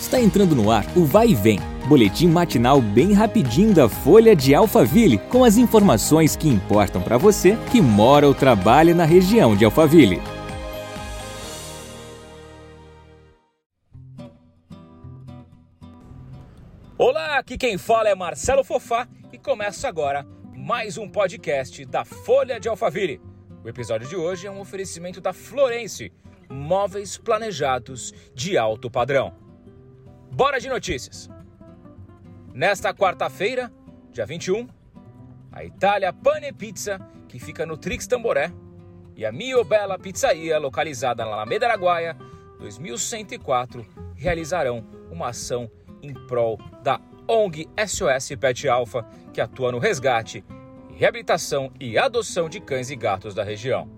Está entrando no ar o Vai e Vem, boletim matinal bem rapidinho da Folha de Alphaville, com as informações que importam para você que mora ou trabalha na região de Alphaville. Olá, aqui quem fala é Marcelo Fofá e começa agora mais um podcast da Folha de Alphaville. O episódio de hoje é um oferecimento da Florence, móveis planejados de alto padrão. Bora de notícias! Nesta quarta-feira, dia 21, a Itália Pane Pizza, que fica no Trix Tamboré, e a Mio Bella Pizzaria, localizada na Alameda Araguaia, 2104, realizarão uma ação em prol da ONG SOS Pet Alpha, que atua no resgate, reabilitação e adoção de cães e gatos da região.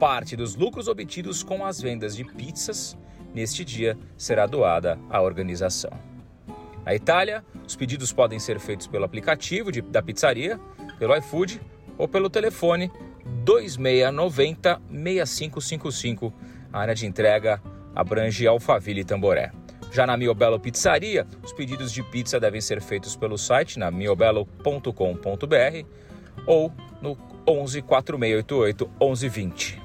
Parte dos lucros obtidos com as vendas de pizzas neste dia será doada à organização. Na Itália, os pedidos podem ser feitos pelo aplicativo de, da pizzaria, pelo iFood ou pelo telefone 2690 6555. A área de entrega abrange Alphaville e Tamboré. Já na Miobello Pizzaria, os pedidos de pizza devem ser feitos pelo site na miobello.com.br ou no 11 4688 1120.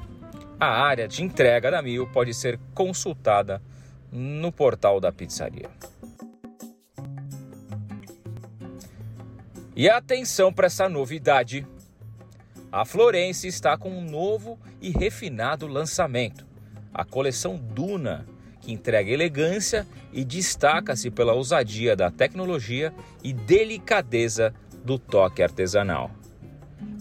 A área de entrega da Mil pode ser consultada no portal da pizzaria. E atenção para essa novidade. A Florence está com um novo e refinado lançamento, a coleção Duna, que entrega elegância e destaca-se pela ousadia da tecnologia e delicadeza do toque artesanal.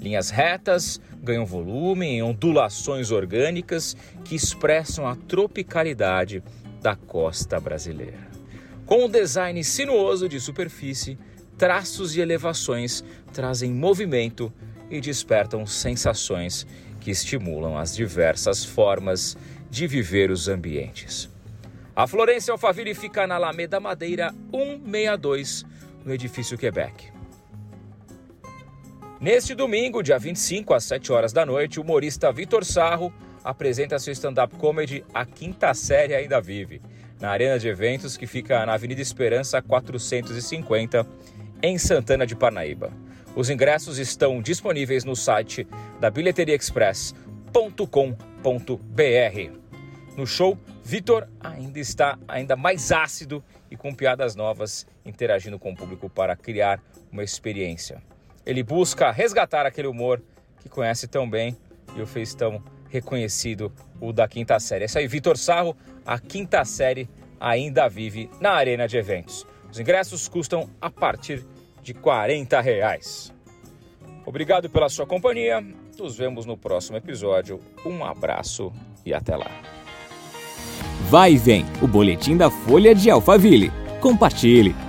Linhas retas, ganham volume em ondulações orgânicas que expressam a tropicalidade da costa brasileira. Com um design sinuoso de superfície, traços e elevações trazem movimento e despertam sensações que estimulam as diversas formas de viver os ambientes. A Florência Alphaville fica na Alameda Madeira 162, no edifício Quebec. Neste domingo, dia 25, às 7 horas da noite, o humorista Vitor Sarro apresenta seu stand-up comedy A Quinta Série Ainda Vive, na Arena de Eventos que fica na Avenida Esperança 450, em Santana de Parnaíba. Os ingressos estão disponíveis no site da bilheteriaexpress.com.br. No show, Vitor ainda está ainda mais ácido e com piadas novas, interagindo com o público para criar uma experiência. Ele busca resgatar aquele humor que conhece tão bem e o fez tão reconhecido, o da quinta série. Esse aí, Vitor Sarro, a quinta série ainda vive na arena de eventos. Os ingressos custam a partir de 40 reais. Obrigado pela sua companhia. Nos vemos no próximo episódio. Um abraço e até lá. Vai e vem o boletim da Folha de Alphaville. Compartilhe.